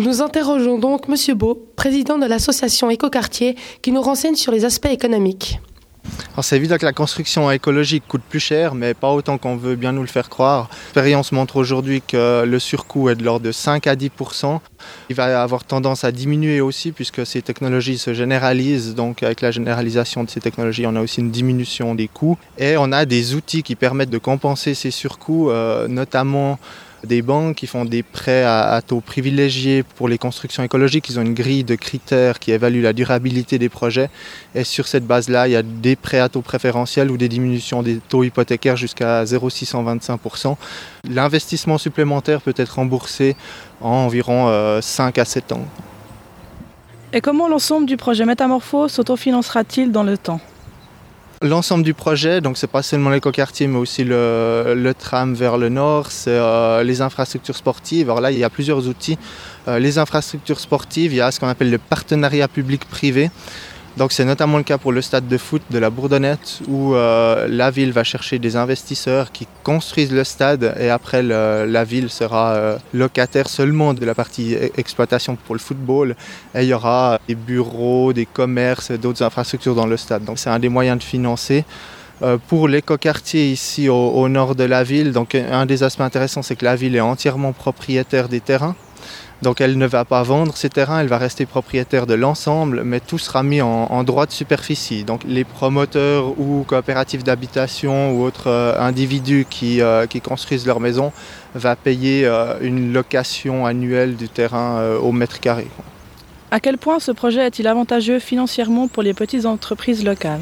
Nous interrogeons donc M. Beau, président de l'association Écoquartier, qui nous renseigne sur les aspects économiques. c'est évident que la construction écologique coûte plus cher, mais pas autant qu'on veut bien nous le faire croire. L'expérience montre aujourd'hui que le surcoût est de l'ordre de 5 à 10% Il va avoir tendance à diminuer aussi puisque ces technologies se généralisent. Donc avec la généralisation de ces technologies, on a aussi une diminution des coûts. Et on a des outils qui permettent de compenser ces surcoûts, euh, notamment des banques qui font des prêts à, taux privilégiés pour les constructions écologiques. Ils ont une grille de critères qui évalue la durabilité des projets. Et sur cette base-là, il y a des prêts à taux préférentiels ou des diminutions des taux hypothécaires jusqu'à 0,625%. L'investissement supplémentaire peut être remboursé en environ 5 euh, à 7 ans. Et comment l'ensemble du projet Métamorphose s'autofinancera-t-il dans le temps? L'ensemble du projet, donc c'est pas seulement l'écoquartier, mais aussi le, tram vers le nord, c'est euh, les infrastructures sportives. Alors là, il y a plusieurs outils. Euh, les infrastructures sportives, il y a ce qu'on appelle le partenariat public-privé. Donc c'est notamment le cas pour le stade de foot de la Bourdonnette où euh, la ville va chercher des investisseurs qui construisent le stade et après la ville sera euh, locataire seulement de la partie e-, exploitation pour le football et il y aura des bureaux, des commerces, d'autres infrastructures dans le stade. Donc c'est un des moyens de financer. Euh, pour l'écoquartier ici au, nord de la ville, donc un des aspects intéressants c'est que la ville est entièrement propriétaire des terrains. Donc elle ne va pas vendre ses terrains, elle va rester propriétaire de l'ensemble, mais tout sera mis en, droit de superficie. Donc les promoteurs ou coopératives d'habitation ou autres euh, individus euh, qui, construisent leur maison va payer euh, une location annuelle du terrain au mètre carré. À quel point ce projet est-il avantageux financièrement pour les petites entreprises locales?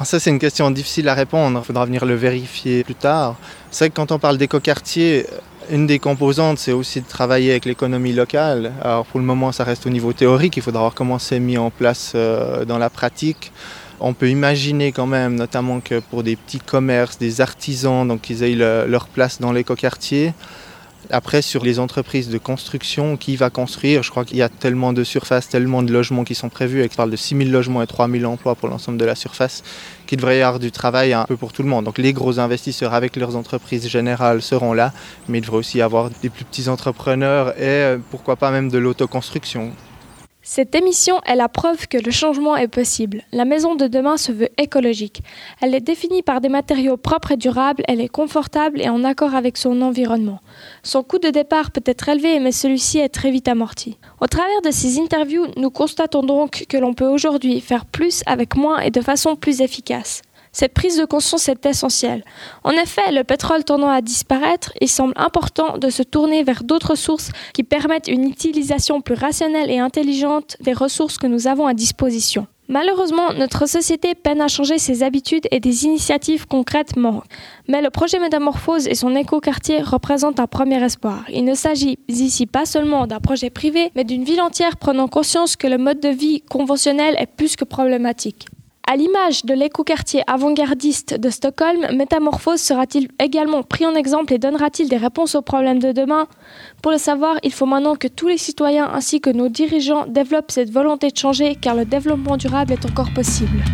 Ah, ça, c'est une question difficile à répondre. Il faudra venir le vérifier plus tard. C'est que quand on parle d'écoquartier, une des composantes, c'est aussi de travailler avec l'économie locale. Alors pour le moment, ça reste au niveau théorique. Il faudra voir comment c'est mis en place euh, dans la pratique. On peut imaginer quand même, notamment que pour des petits commerces, des artisans, donc qu'ils aient leur place dans l'écoquartier. Après, sur les entreprises de construction, qui va construire Je crois qu'il y a tellement de surfaces, tellement de logements qui sont prévus. On parle de 6 000 logements et 3 000 emplois pour l'ensemble de la surface, qu'il devrait y avoir du travail un peu pour tout le monde. Donc les gros investisseurs avec leurs entreprises générales seront là, mais il devrait aussi y avoir des plus petits entrepreneurs et euh, pourquoi pas même de l'autoconstruction. Cette émission est la preuve que le changement est possible. La maison de demain se veut écologique. Elle est définie par des matériaux propres et durables, elle est confortable et en accord avec son environnement. Son coût de départ peut être élevé, mais celui-ci est très vite amorti. Au travers de ces interviews, nous constatons donc que l'on peut aujourd'hui faire plus avec moins et de façon plus efficace. Cette prise de conscience est essentielle. En effet, le pétrole tendant à disparaître, il semble important de se tourner vers d'autres sources qui permettent une utilisation plus rationnelle et intelligente des ressources que nous avons à disposition. Malheureusement, notre société peine à changer ses habitudes et des initiatives concrètes manquent. Mais le projet Métamorphose et son écoquartier représentent un premier espoir. Il ne s'agit ici pas seulement d'un projet privé, mais d'une ville entière prenant conscience que le mode de vie conventionnel est plus que problématique. À l'image de l'écoquartier avant-gardiste de Stockholm, Métamorphose sera-t-il également pris en exemple et donnera-t-il des réponses aux problèmes de demain? Pour le savoir, il faut maintenant que tous les citoyens ainsi que nos dirigeants développent cette volonté de changer car le développement durable est encore possible.